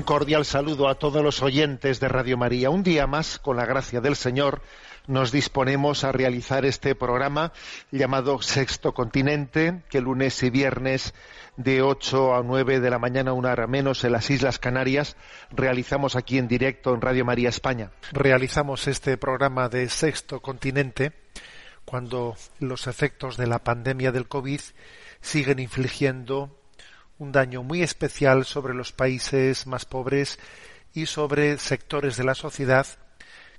Un cordial saludo a todos los oyentes de Radio María. Un día más, con la gracia del Señor, nos disponemos a realizar este programa llamado Sexto Continente, que lunes y viernes de 8 a 9 de la mañana, una hora menos, en las Islas Canarias, realizamos aquí en directo en Radio María España. Realizamos este programa de Sexto Continente cuando los efectos de la pandemia del COVID siguen infligiendo un daño muy especial sobre los países más pobres y sobre sectores de la sociedad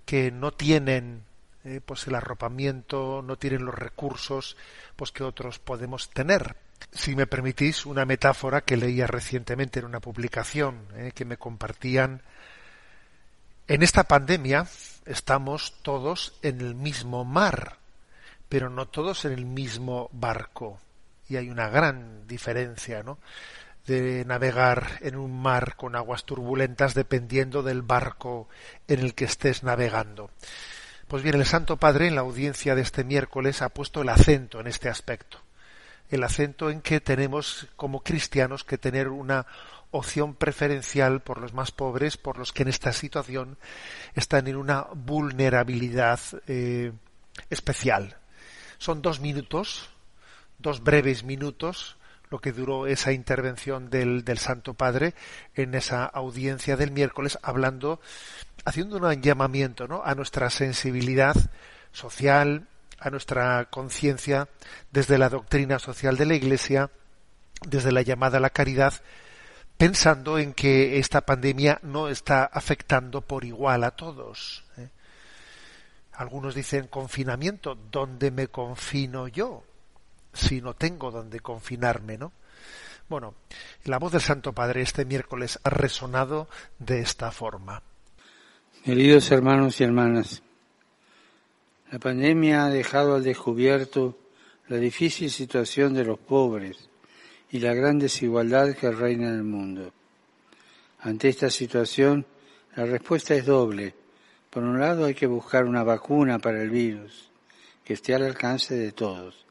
que no tienen eh, pues el arropamiento, no tienen los recursos pues que otros podemos tener. Si me permitís una metáfora que leía recientemente en una publicación eh, que me compartían, en esta pandemia estamos todos en el mismo mar, pero no todos en el mismo barco y hay una gran diferencia, ¿no? De navegar en un mar con aguas turbulentas dependiendo del barco en el que estés navegando. Pues bien, el Santo Padre en la audiencia de este miércoles ha puesto el acento en este aspecto. El acento en que tenemos como cristianos que tener una opción preferencial por los más pobres, por los que en esta situación están en una vulnerabilidad eh, especial. Son dos minutos dos breves minutos lo que duró esa intervención del, del, Santo Padre en esa audiencia del miércoles, hablando, haciendo un llamamiento ¿no? a nuestra sensibilidad social, a nuestra conciencia desde la doctrina social de la Iglesia, desde la llamada a la caridad, pensando en que esta pandemia no está afectando por igual a todos. ¿eh? Algunos dicen confinamiento, ¿dónde me confino yo? Si no tengo donde confinarme, ¿no? Bueno, la voz del Santo Padre este miércoles ha resonado de esta forma. Queridos hermanos y hermanas, la pandemia ha dejado al descubierto la difícil situación de los pobres y la gran desigualdad que reina en el mundo. Ante esta situación, la respuesta es doble. Por un lado, hay que buscar una vacuna para el virus que esté al alcance de todos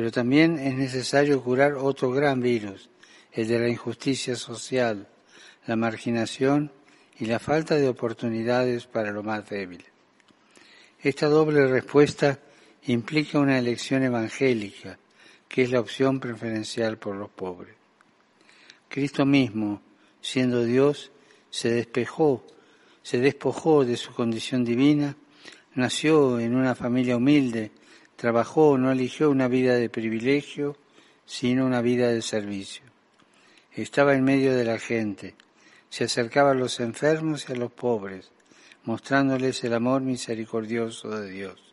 pero también es necesario curar otro gran virus, el de la injusticia social, la marginación y la falta de oportunidades para lo más débil. Esta doble respuesta implica una elección evangélica, que es la opción preferencial por los pobres. Cristo mismo, siendo Dios, se despejó, se despojó de su condición divina, nació en una familia humilde, Trabajó, no eligió una vida de privilegio, sino una vida de servicio. Estaba en medio de la gente, se acercaba a los enfermos y a los pobres, mostrándoles el amor misericordioso de Dios.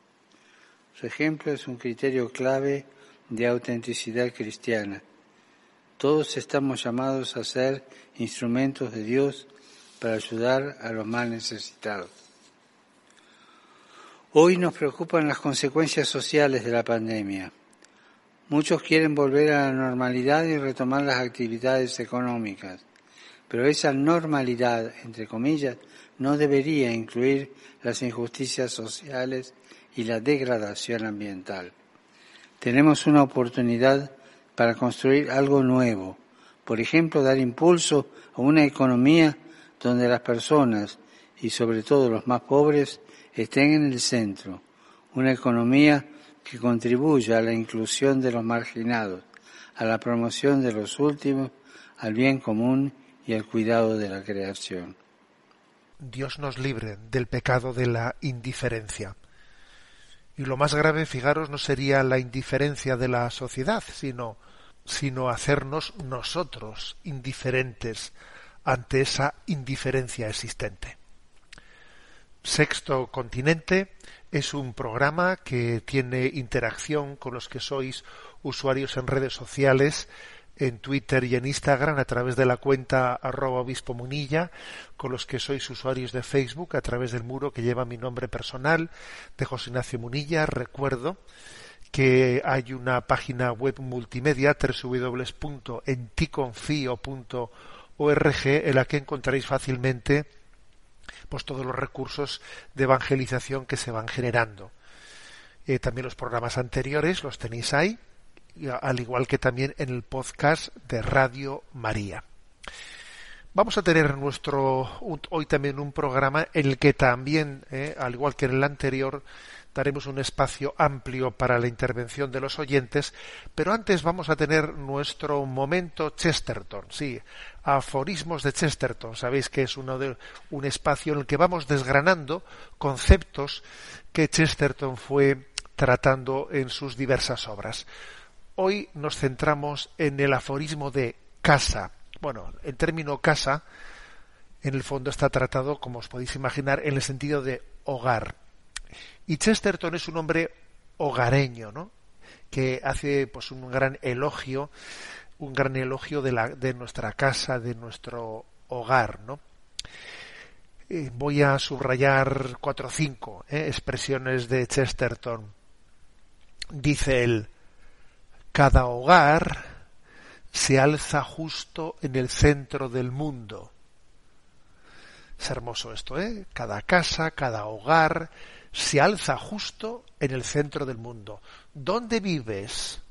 Su ejemplo es un criterio clave de autenticidad cristiana. Todos estamos llamados a ser instrumentos de Dios para ayudar a los más necesitados. Hoy nos preocupan las consecuencias sociales de la pandemia. Muchos quieren volver a la normalidad y retomar las actividades económicas, Pero esa normalidad, entre comillas, no debería incluir las injusticias sociales y la degradación ambiental. Tenemos una oportunidad para construir algo nuevo, por ejemplo, dar impulso a una economía donde las personas, y sobre todo los más pobres, estén en el centro, una economía que contribuya a la inclusión de los marginados, a la promoción de los últimos, al bien común y al cuidado de la creación. Dios nos libre del pecado de la indiferencia. Y lo más grave, fijaros, no sería la indiferencia de la sociedad, sino, sino hacernos nosotros indiferentes ante esa indiferencia existente. Sexto Continente es un programa que tiene interacción con los que sois usuarios en redes sociales, en Twitter y en Instagram a través de la cuenta arroba obispo munilla, con los que sois usuarios de Facebook a través del muro que lleva mi nombre personal de José Ignacio Munilla. Recuerdo que hay una página web multimedia www.enticonfio.org en la que encontraréis fácilmente pues todos los recursos de evangelización que se van generando. Eh, también los programas anteriores los tenéis ahí, al igual que también en el podcast de Radio María. Vamos a tener nuestro hoy también un programa en el que también, eh, al igual que en el anterior, daremos un espacio amplio para la intervención de los oyentes, pero antes vamos a tener nuestro momento Chesterton, sí, aforismos de Chesterton, sabéis que es un espacio en el que vamos desgranando conceptos que Chesterton fue tratando en sus diversas obras. Hoy nos centramos en el aforismo de casa. Bueno, el término casa en el fondo está tratado, como os podéis imaginar, en el sentido de hogar y Chesterton es un hombre hogareño, ¿no? que hace pues un gran elogio, un gran elogio de, la, de nuestra casa, de nuestro hogar, ¿no? Eh, voy a subrayar cuatro o cinco ¿eh? expresiones de Chesterton. Dice él, cada hogar se alza justo en el centro del mundo. Es hermoso esto, ¿eh? Cada casa, cada hogar se alza justo en el centro del mundo. ¿Dónde vives?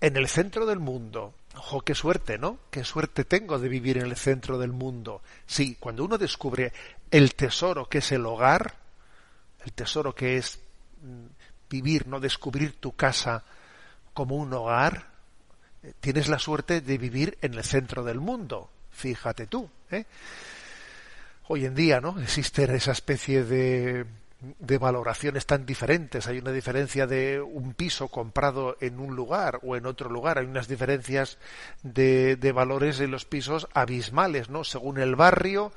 En el centro del mundo. Ojo, qué suerte, ¿no? Qué suerte tengo de vivir en el centro del mundo. Sí, cuando uno descubre el tesoro que es el hogar, el tesoro que es mm, vivir, no descubrir tu casa como un hogar, eh, tienes la suerte de vivir en el centro del mundo. Fíjate tú, ¿eh? Hoy en día, ¿no? Existe esa especie de de valoraciones tan diferentes. Hay una diferencia de un piso comprado en un lugar o en otro lugar. Hay unas diferencias de, de valores en los pisos abismales, ¿no? Según el barrio,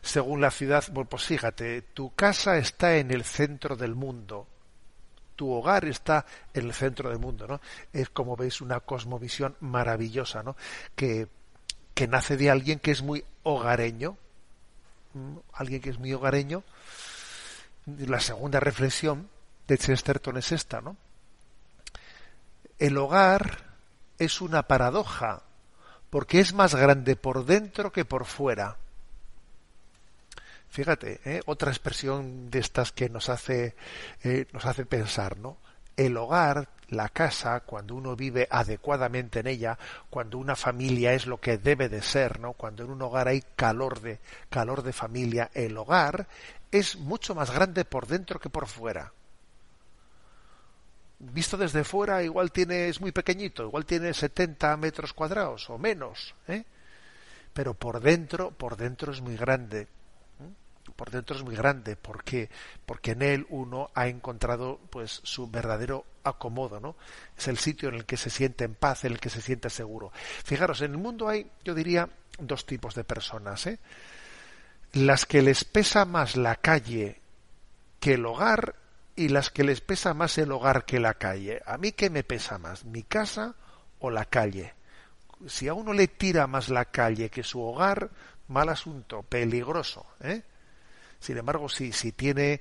según la ciudad. Bueno, pues fíjate, tu casa está en el centro del mundo. Tu hogar está en el centro del mundo, ¿no? Es como veis una cosmovisión maravillosa, ¿no? Que, que nace de alguien que es muy hogareño, alguien que es muy hogareño, la segunda reflexión de Chesterton es esta, ¿no? El hogar es una paradoja, porque es más grande por dentro que por fuera. Fíjate, ¿eh? otra expresión de estas que nos hace, eh, nos hace pensar, ¿no? El hogar, la casa, cuando uno vive adecuadamente en ella, cuando una familia es lo que debe de ser, ¿no? Cuando en un hogar hay calor de, calor de familia, el hogar es mucho más grande por dentro que por fuera. Visto desde fuera, igual tiene, es muy pequeñito, igual tiene 70 metros cuadrados o menos, ¿eh? pero por dentro, por dentro es muy grande. Por dentro es muy grande, ¿por qué? Porque en él uno ha encontrado pues su verdadero acomodo, ¿no? Es el sitio en el que se siente en paz, en el que se siente seguro. Fijaros, en el mundo hay, yo diría, dos tipos de personas, ¿eh? las que les pesa más la calle que el hogar y las que les pesa más el hogar que la calle. ¿A mí qué me pesa más, mi casa o la calle? Si a uno le tira más la calle que su hogar, mal asunto, peligroso. ¿eh? Sin embargo, si, si tiene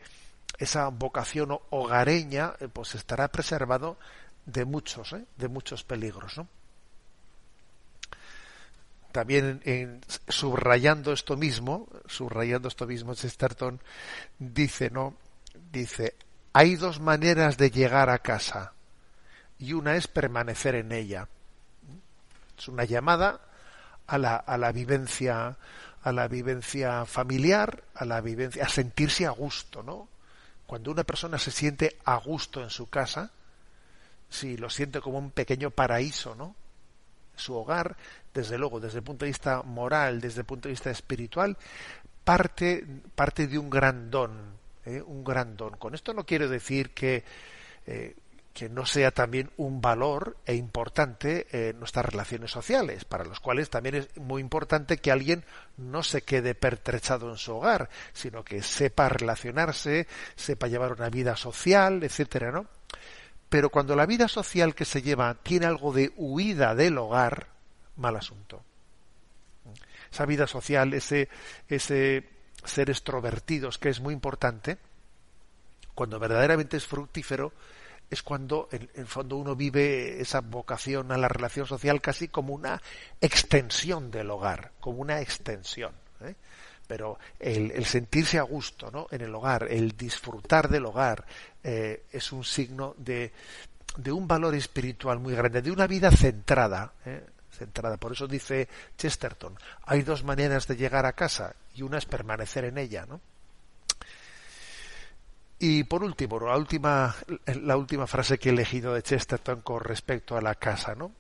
esa vocación hogareña, eh, pues estará preservado de muchos, ¿eh? de muchos peligros. también en, subrayando esto mismo, subrayando esto mismo, Chesterton dice, ¿no? Dice, hay dos maneras de llegar a casa y una es permanecer en ella. Es una llamada a la, a la vivencia, a la vivencia familiar, a la vivencia, a sentirse a gusto, ¿no? Cuando una persona se siente a gusto en su casa, si lo siente como un pequeño paraíso, ¿no? Su hogar, desde luego, desde el punto de vista moral, desde el punto de vista espiritual, parte, parte de un gran don, ¿eh? un gran don. Con esto no quiero decir que, eh, que no sea también un valor e importante en nuestras relaciones sociales, para los cuales también es muy importante que alguien no se quede pertrechado en su hogar, sino que sepa relacionarse, sepa llevar una vida social, etcétera, ¿no? Pero cuando la vida social que se lleva tiene algo de huida del hogar, mal asunto. Esa vida social, ese, ese ser extrovertidos, que es muy importante, cuando verdaderamente es fructífero, es cuando en el fondo uno vive esa vocación a la relación social casi como una extensión del hogar, como una extensión. ¿eh? Pero el, sentirse a gusto ¿no? en el hogar, el disfrutar del hogar, eh, es un signo de, de, un valor espiritual muy grande, de una vida centrada. ¿eh? centrada. Por eso dice Chesterton, hay dos maneras de llegar a casa y una es permanecer en ella, ¿no? Y por último, la última, la última frase que he elegido de Chesterton con respecto a la casa, ¿no?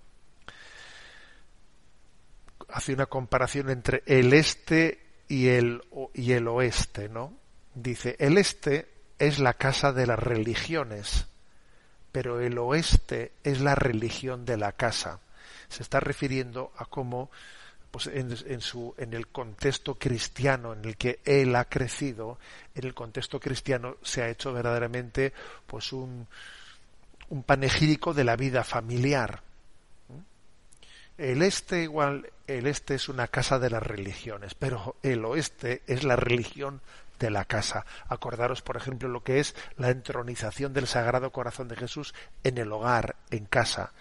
Hace una comparación entre el este y el, y el oeste, ¿no? Dice, el este es la casa de las religiones, pero el oeste es la religión de la casa. Se está refiriendo a cómo pues en, en el contexto cristiano en el que él ha crecido, en el contexto cristiano se ha hecho verdaderamente pues un, un panegírico de la vida familiar. El este igual, el este es una casa de las religiones, pero el oeste es la religión de la casa. Acordaros, por ejemplo, lo que es la entronización del Sagrado Corazón de Jesús en el hogar, en casa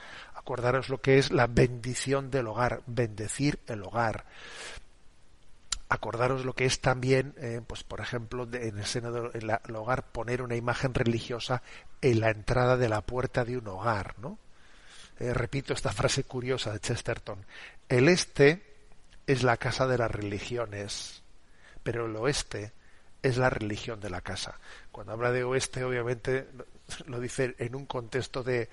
acordaros lo que es la bendición del hogar, bendecir el hogar. Acordaros lo que es también, eh, pues por ejemplo, en el seno del hogar poner una imagen religiosa en la entrada de la puerta de un hogar, ¿no? Eh, repito esta frase curiosa de Chesterton. El este es la casa de las religiones, pero el oeste es la religión de la casa. Cuando habla de oeste, obviamente lo dice en un contexto de,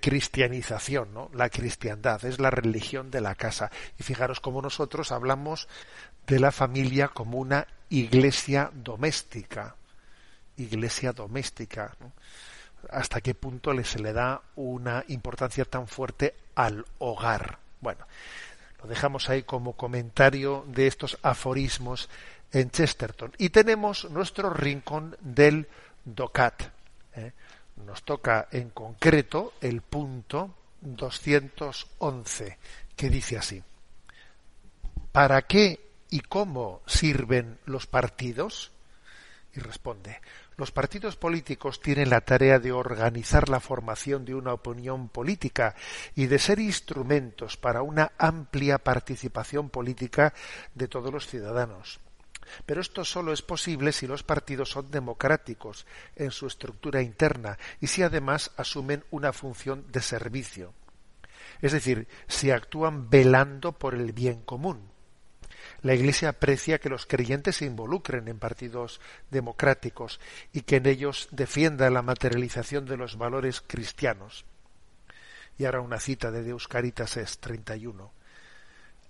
cristianización, ¿no? La cristiandad es la religión de la casa. Y fijaros cómo nosotros hablamos de la familia como una iglesia doméstica. Iglesia doméstica. ¿Hasta qué punto se le da una importancia tan fuerte al hogar? Bueno, lo dejamos ahí como comentario de estos aforismos en Chesterton. Y tenemos nuestro rincón del DOCAT. Nos toca en concreto el punto 211, que dice así. ¿Para qué y cómo sirven los partidos? Y responde, los partidos políticos tienen la tarea de organizar la formación de una opinión política y de ser instrumentos para una amplia participación política de todos los ciudadanos. Pero esto solo es posible si los partidos son democráticos en su estructura interna y si además asumen una función de servicio. Es decir, si actúan velando por el bien común. La Iglesia aprecia que los creyentes se involucren en partidos democráticos y que en ellos defienda la materialización de los valores cristianos. Y ahora una cita de Deus Caritas es 31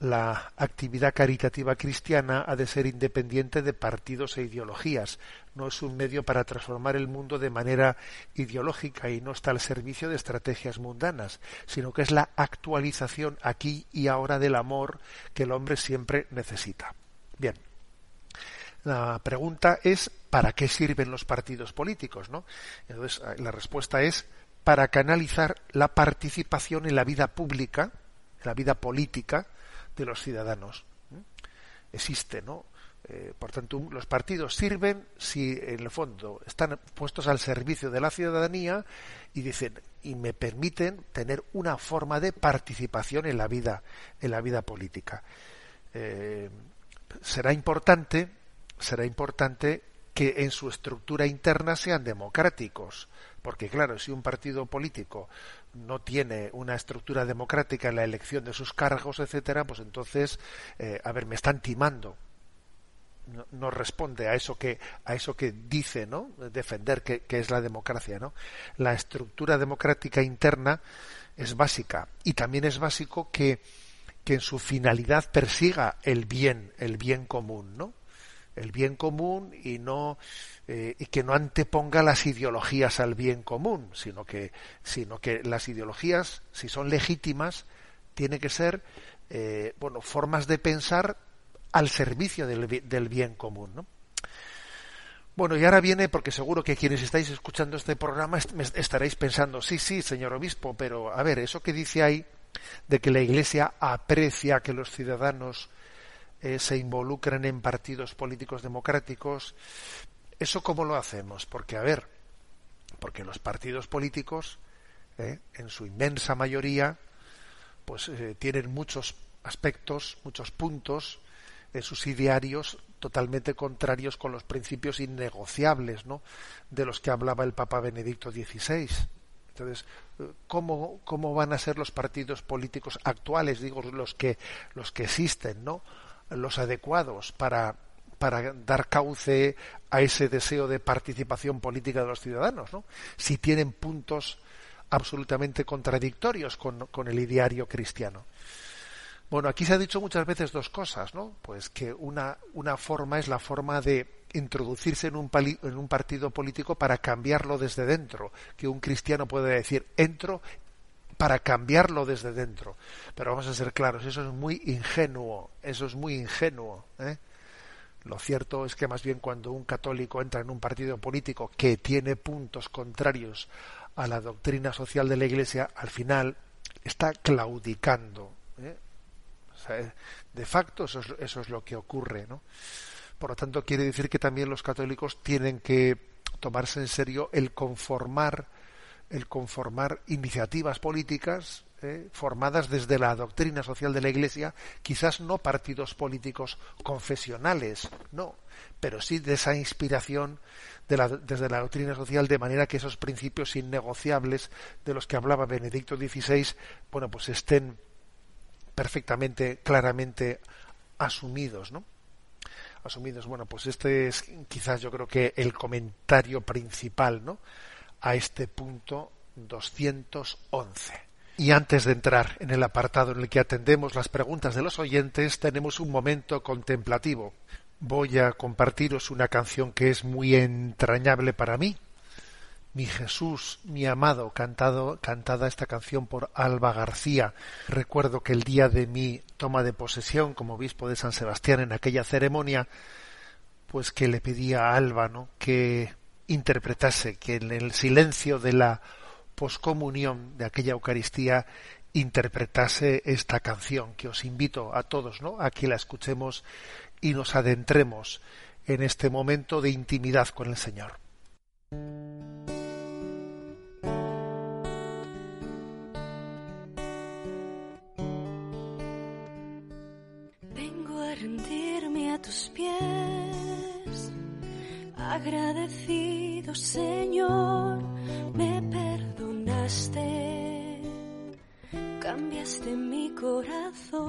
la actividad caritativa cristiana ha de ser independiente de partidos e ideologías. No es un medio para transformar el mundo de manera ideológica y no está al servicio de estrategias mundanas, sino que es la actualización aquí y ahora del amor que el hombre siempre necesita. Bien. La pregunta es ¿para qué sirven los partidos políticos? ¿no? Entonces, la respuesta es para canalizar la participación en la vida pública, en la vida política, de los ciudadanos. Existe, ¿no? Eh, por tanto, los partidos sirven si en el fondo están puestos al servicio de la ciudadanía y dicen y me permiten tener una forma de participación en la vida, en la vida política. Eh, será importante, será importante que en su estructura interna sean democráticos, porque claro, si un partido político no tiene una estructura democrática en la elección de sus cargos, etcétera, pues entonces, eh, a ver, me están timando, no, responde a eso que a eso que dice no defender que, que, es la democracia no la estructura democrática interna es básica. Y también es básico que que en su finalidad persiga el bien el bien común no el bien común y no eh, y que no anteponga las ideologías al bien común sino que sino que las ideologías si son legítimas tiene que ser eh, bueno formas de pensar al servicio del, bien común. ¿no? Bueno, y ahora viene, porque seguro que quienes estáis escuchando este programa estaréis pensando, sí, sí, señor obispo, pero a ver, eso que dice ahí de que la Iglesia aprecia que los ciudadanos eh, se involucren en partidos políticos democráticos, ¿eso cómo lo hacemos? Porque, a ver, porque los partidos políticos, eh, en su inmensa mayoría, pues eh, tienen muchos aspectos, muchos puntos de sus idearios totalmente contrarios con los principios innegociables ¿no? de los que hablaba el Papa Benedicto XVI. Entonces, ¿cómo, ¿cómo van a ser los partidos políticos actuales, digo, los que, los que existen, ¿no? Los adecuados para, para dar cauce a ese deseo de participación política de los ciudadanos, ¿no? si tienen puntos absolutamente contradictorios con, con el ideario cristiano. Bueno, aquí se ha dicho muchas veces dos cosas, ¿no? Pues que una, una forma es la forma de introducirse en un, en un partido político para cambiarlo desde dentro, que un cristiano puede decir, entro para cambiarlo desde dentro. Pero vamos a ser claros, eso es muy ingenuo, eso es muy ingenuo. ¿eh? Lo cierto es que más bien cuando un católico entra en un partido político que tiene puntos contrarios a la doctrina social de la Iglesia, al final está claudicando. ¿eh? de facto eso es, eso es lo que ocurre, ¿no? Por lo tanto, quiere decir que también los católicos tienen que tomarse en serio el conformar, el conformar iniciativas políticas ¿eh? formadas desde la doctrina social de la Iglesia, quizás no partidos políticos confesionales, no, pero sí de esa inspiración de la, desde la doctrina social, de manera que esos principios innegociables de los que hablaba Benedicto XVI, bueno, pues estén perfectamente, claramente asumidos, ¿no? Asumidos. Bueno, pues este es quizás yo creo que el comentario principal, ¿no? A este punto 211. Y antes de entrar en el apartado en el que atendemos las preguntas de los oyentes, tenemos un momento contemplativo. Voy a compartiros una canción que es muy entrañable para mí, mi Jesús, mi amado, cantado, cantada esta canción por Alba García. Recuerdo que el día de mi toma de posesión como obispo de San Sebastián en aquella ceremonia, pues que le pedía a Alba, ¿no? que interpretase, que en el silencio de la poscomunión de aquella Eucaristía interpretase esta canción, que os invito a todos, ¿no? a que la escuchemos y nos adentremos en este momento de intimidad con el Señor. tus pies. Agradecido Señor, me perdonaste, cambiaste mi corazón.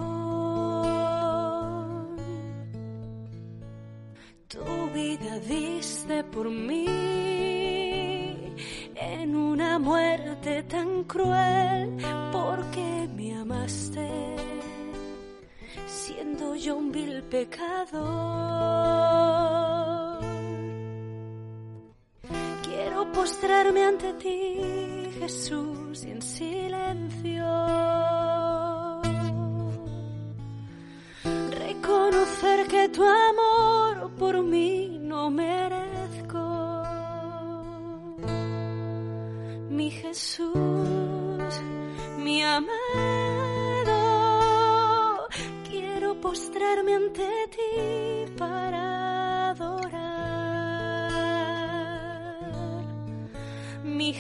Tu vida diste por mí en una muerte tan cruel porque me amaste siendo yo un vil pecador. Postrarme ante ti, Jesús, y en silencio. Reconocer que tu amor por mí no merezco. Mi Jesús, mi amor postrarme ante ti para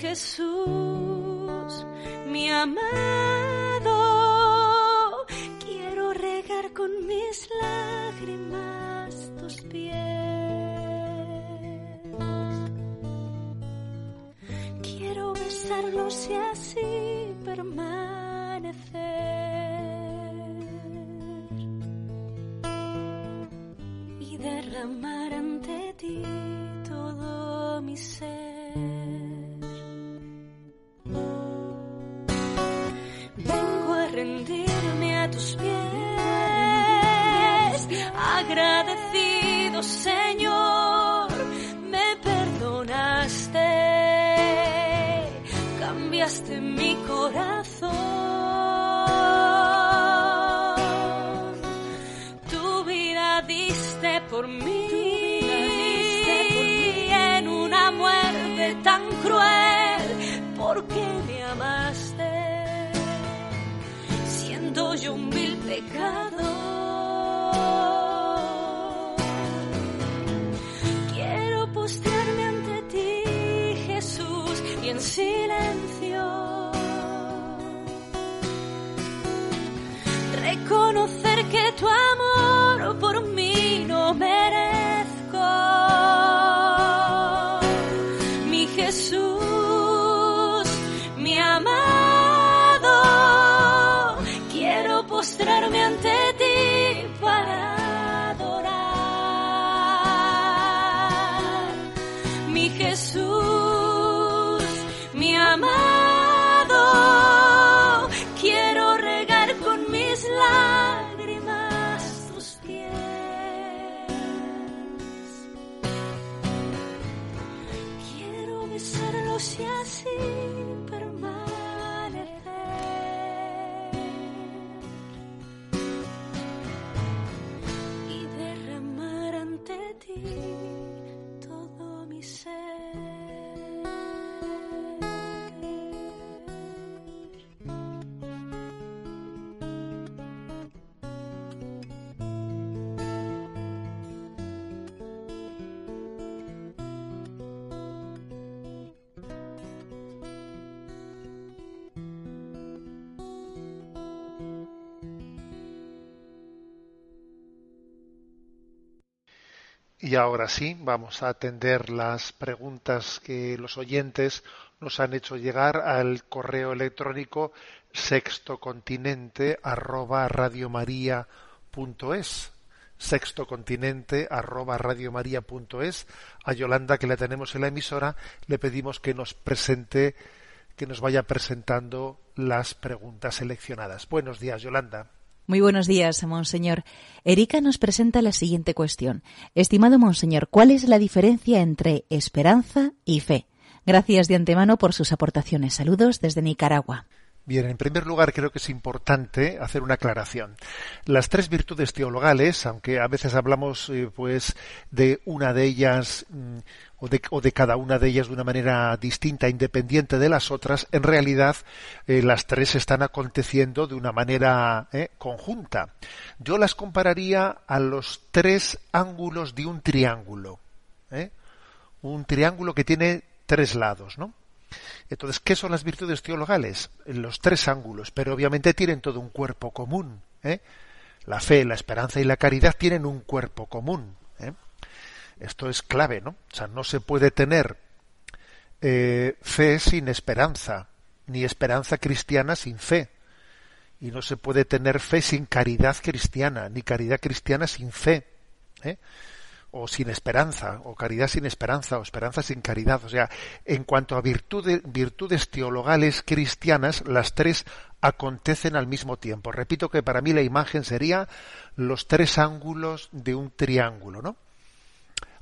Jesús, mi amado, quiero regar con mis lágrimas tus pies. Quiero besarlos y así permanecer. Diste por mí en una muerte tan cruel, porque me amaste siendo yo un vil pecador. Y ahora sí, vamos a atender las preguntas que los oyentes nos han hecho llegar al correo electrónico sextocontinente arroba sextocontinente arroba radiomaria.es a Yolanda que la tenemos en la emisora le pedimos que nos presente que nos vaya presentando las preguntas seleccionadas. Buenos días, Yolanda. Muy buenos días, Monseñor. Erika nos presenta la siguiente cuestión. Estimado Monseñor, ¿cuál es la diferencia entre esperanza y fe? Gracias de antemano por sus aportaciones. Saludos desde Nicaragua. Bien, en primer lugar creo que es importante hacer una aclaración. Las tres virtudes teologales, aunque a veces hablamos eh, pues de una de ellas mm, o, de, o de cada una de ellas de una manera distinta, independiente de las otras, en realidad eh, las tres están aconteciendo de una manera eh, conjunta. Yo las compararía a los tres ángulos de un triángulo. ¿eh? Un triángulo que tiene tres lados, ¿no? Entonces, ¿qué son las virtudes teologales? Los tres ángulos, pero obviamente tienen todo un cuerpo común. ¿eh? La fe, la esperanza y la caridad tienen un cuerpo común. ¿eh? Esto es clave, ¿no? O sea, no se puede tener eh, fe sin esperanza, ni esperanza cristiana sin fe. Y no se puede tener fe sin caridad cristiana, ni caridad cristiana sin fe. ¿eh? O sin esperanza, o caridad sin esperanza, o esperanza sin caridad. O sea, en cuanto a virtude, virtudes teologales cristianas, las tres acontecen al mismo tiempo. Repito que para mí la imagen sería los tres ángulos de un triángulo, ¿no?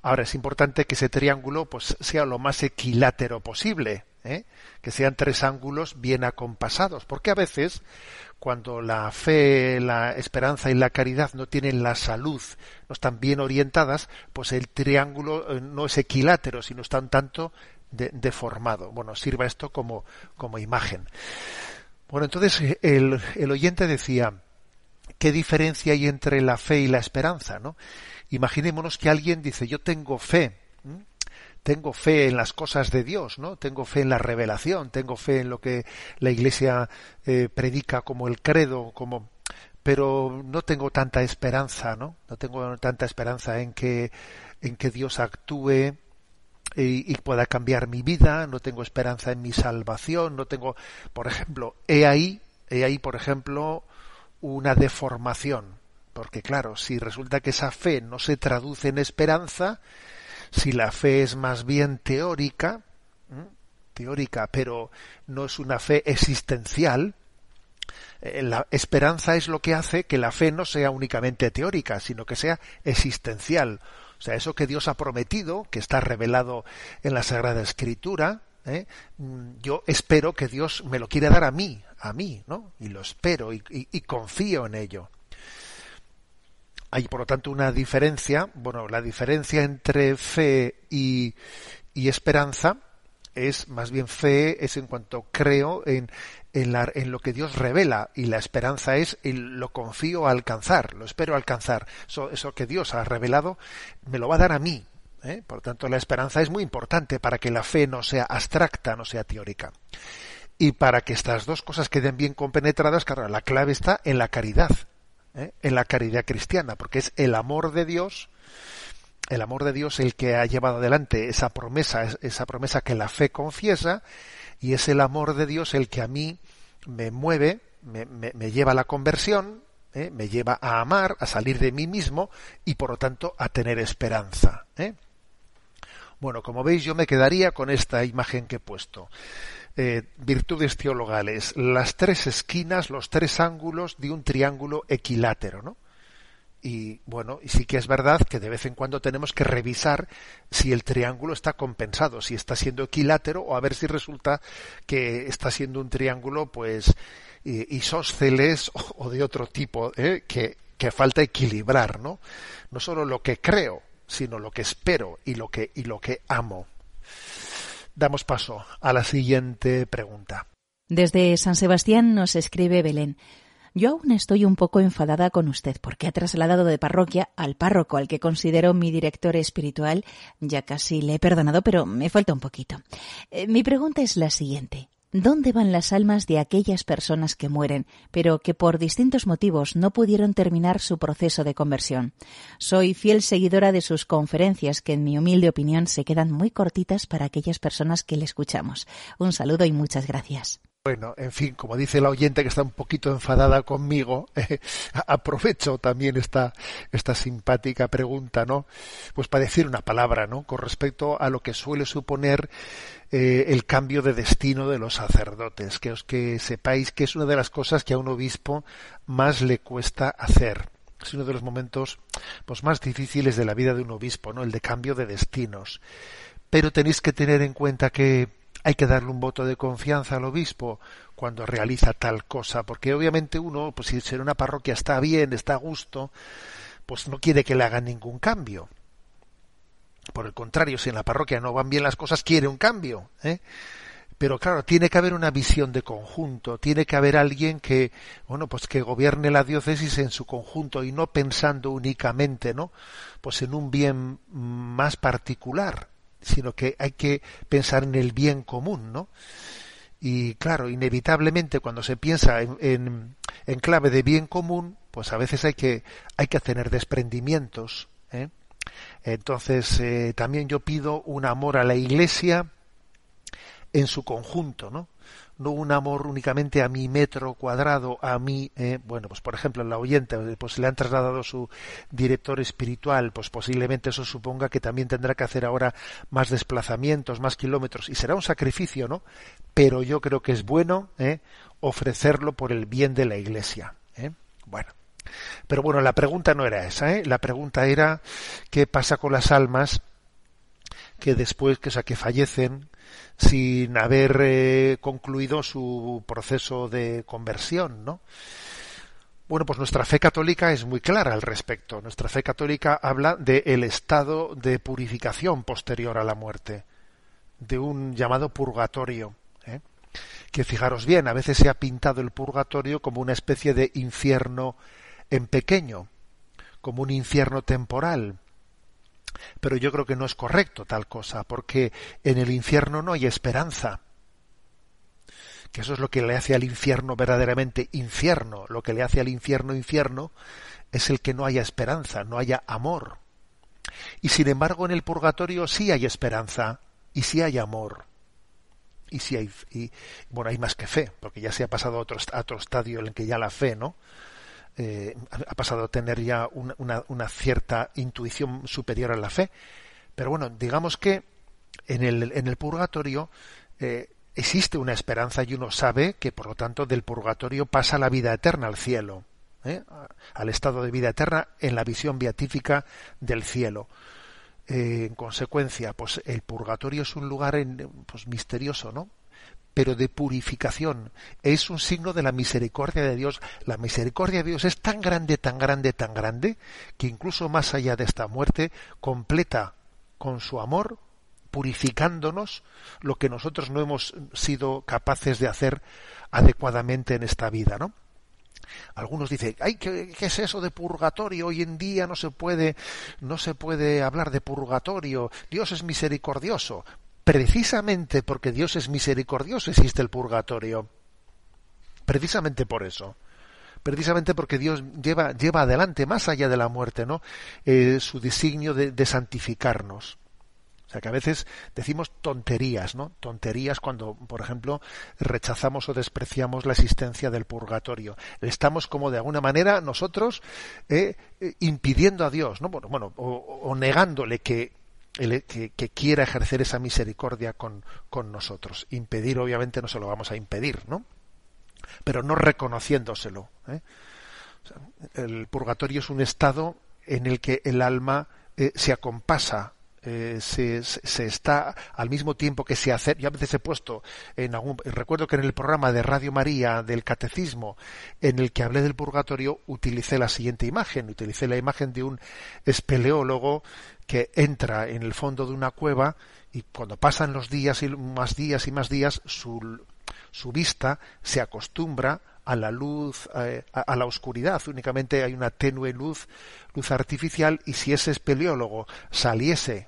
Ahora es importante que ese triángulo pues sea lo más equilátero posible, ¿eh? que sean tres ángulos bien acompasados, porque a veces cuando la fe, la esperanza y la caridad no tienen la salud, no están bien orientadas, pues el triángulo eh, no es equilátero, sino está tanto de- deformado. Bueno, sirva esto como, como imagen. Bueno, entonces eh, el, el oyente decía, ¿qué diferencia hay entre la fe y la esperanza? ¿no? Imaginémonos que alguien dice, yo tengo fe. Tengo fe en las cosas de Dios, ¿no? Tengo fe en la revelación, tengo fe en lo que la Iglesia eh, predica como el credo, como pero no tengo tanta esperanza, ¿no? No tengo tanta esperanza en que en que Dios actúe y, y, pueda cambiar mi vida, no tengo esperanza en mi salvación, no tengo, por ejemplo, he ahí, he ahí, por ejemplo, una deformación, porque claro, si resulta que esa fe no se traduce en esperanza, si la fe es más bien teórica, teórica, pero no es una fe existencial, eh, la esperanza es lo que hace que la fe no sea únicamente teórica, sino que sea existencial. O sea, eso que Dios ha prometido, que está revelado en la Sagrada Escritura, ¿eh? mm, yo espero que Dios me lo quiera dar a mí, a mí, ¿no? Y lo espero y, confío en ello. Hay, por lo tanto, una diferencia, bueno, la diferencia entre fe y, esperanza es más bien fe, es en cuanto creo en, la, en, lo que Dios revela y la esperanza es lo confío a alcanzar, lo espero alcanzar. Eso, eso que Dios ha revelado me lo va a dar a mí. ¿eh? Por lo tanto, la esperanza es muy importante para que la fe no sea abstracta, no sea teórica. Y para que estas dos cosas queden bien compenetradas, claro, la clave está en la caridad. ¿Eh? en la caridad cristiana, porque es el amor de Dios, el amor de Dios el que ha llevado adelante esa promesa, esa promesa que la fe confiesa, y es el amor de Dios el que a mí me mueve, me, me, lleva a la conversión, ¿eh? me lleva a amar, a salir de mí mismo y por lo tanto a tener esperanza. ¿eh? Bueno, como veis yo me quedaría con esta imagen que he puesto virtudes teologales, las tres esquinas, los tres ángulos de un triángulo equilátero, ¿no? Y bueno, y sí que es verdad que de vez en cuando tenemos que revisar si el triángulo está compensado, si está siendo equilátero o a ver si resulta que está siendo un triángulo pues isósceles o, o de otro tipo, ¿eh? que, que falta equilibrar, ¿no? No solo lo que creo, sino lo que espero y lo que, y lo que amo damos paso a la siguiente pregunta. Desde San Sebastián nos escribe Belén. Yo aún estoy un poco enfadada con usted porque ha trasladado de parroquia al párroco al que considero mi director espiritual. Ya casi le he perdonado, pero me falta un poquito. Eh, mi pregunta es la siguiente. ¿Dónde van las almas de aquellas personas que mueren, pero que por distintos motivos no pudieron terminar su proceso de conversión? Soy fiel seguidora de sus conferencias, que en mi humilde opinión se quedan muy cortitas para aquellas personas que le escuchamos. Un saludo y muchas gracias. Bueno, en fin, como dice la oyente que está un poquito enfadada conmigo, eh, aprovecho también esta, esta simpática pregunta, ¿no? Pues para decir una palabra, ¿no? Con respecto a lo que suele suponer eh, el cambio de destino de los sacerdotes, que os que sepáis que es una de las cosas que a un obispo más le cuesta hacer. Es uno de los momentos pues, más difíciles de la vida de un obispo, ¿no? El de cambio de destinos. Pero tenéis que tener en cuenta que hay que darle un voto de confianza al obispo cuando realiza tal cosa, porque obviamente uno, pues si en una parroquia está bien, está a gusto, pues no quiere que le hagan ningún cambio. Por el contrario, si en la parroquia no van bien las cosas, quiere un cambio. ¿eh? Pero claro, tiene que haber una visión de conjunto, tiene que haber alguien que, bueno, pues que gobierne la diócesis en su conjunto y no pensando únicamente, ¿no? Pues en un bien más particular sino que hay que pensar en el bien común, ¿no? Y claro, inevitablemente cuando se piensa en, en, clave de bien común, pues a veces hay que, hay que tener desprendimientos. ¿eh? Entonces, eh, también yo pido un amor a la Iglesia en su conjunto, ¿no? No un amor únicamente a mi metro cuadrado, a mí, eh, bueno, pues por ejemplo, la oyente, pues le han trasladado su director espiritual, pues posiblemente eso suponga que también tendrá que hacer ahora más desplazamientos, más kilómetros, y será un sacrificio, ¿no? Pero yo creo que es bueno eh, ofrecerlo por el bien de la Iglesia. ¿eh? Bueno. Pero bueno, la pregunta no era esa, ¿eh? la pregunta era qué pasa con las almas que después, que, o sea, que fallecen sin haber eh, concluido su proceso de conversión, ¿no? Bueno, pues nuestra fe católica es muy clara al respecto. Nuestra fe católica habla del el estado de purificación posterior a la muerte, de un llamado purgatorio. ¿eh? Que fijaros bien, a veces se ha pintado el purgatorio como una especie de infierno en pequeño, como un infierno temporal, Pero yo creo que no es correcto tal cosa, porque en el infierno no hay esperanza. Que eso es lo que le hace al infierno verdaderamente infierno. Lo que le hace al infierno infierno es el que no haya esperanza, no haya amor. Y sin embargo en el purgatorio sí hay esperanza y sí hay amor. Y sí hay, y, bueno, hay más que fe, porque ya se ha pasado a otro, otro estadio en el que ya la fe, ¿no? Eh, ha pasado a tener ya una, cierta intuición superior a la fe. Pero bueno, digamos que en el, purgatorio eh, existe una esperanza y uno sabe que por lo tanto del purgatorio pasa la vida eterna al cielo. ¿eh? al estado de vida eterna en la visión beatífica del cielo. En consecuencia, pues el purgatorio es un lugar pues, misterioso, ¿no? Pero de purificación. Es un signo de la misericordia de Dios. La misericordia de Dios es tan grande, tan grande, tan grande, que incluso más allá de esta muerte, completa con su amor, purificándonos lo que nosotros no hemos sido capaces de hacer adecuadamente en esta vida, ¿no? Algunos dicen, ay, ¿qué, es eso de purgatorio? Hoy en día no se puede, no se puede hablar de purgatorio. Dios es misericordioso. Precisamente porque Dios es misericordioso existe el purgatorio. Precisamente por eso precisamente porque Dios lleva, lleva adelante, más allá de la muerte, ¿no? Eh, su designio de santificarnos. O sea que a veces decimos tonterías, ¿no? Tonterías cuando, por ejemplo, rechazamos o despreciamos la existencia del purgatorio. Estamos como de alguna manera nosotros eh, eh, impidiendo a Dios, ¿no? Bueno, bueno o, negándole que, que, quiera ejercer esa misericordia con, con nosotros. Impedir, obviamente, no se lo vamos a impedir, ¿no? Pero no reconociéndoselo. ¿eh? el purgatorio es un estado en el que el alma se acompasa eh, se, se, está al mismo tiempo que se hace yo a veces he puesto en algún recuerdo que en el programa de Radio María del catecismo en el que hablé del purgatorio utilicé la siguiente imagen utilicé la imagen de un espeleólogo que entra en el fondo de una cueva y cuando pasan los días y más días y más días su, su vista se acostumbra a la luz, eh, a, la oscuridad. Únicamente hay una tenue luz, luz artificial, y si ese espeleólogo saliese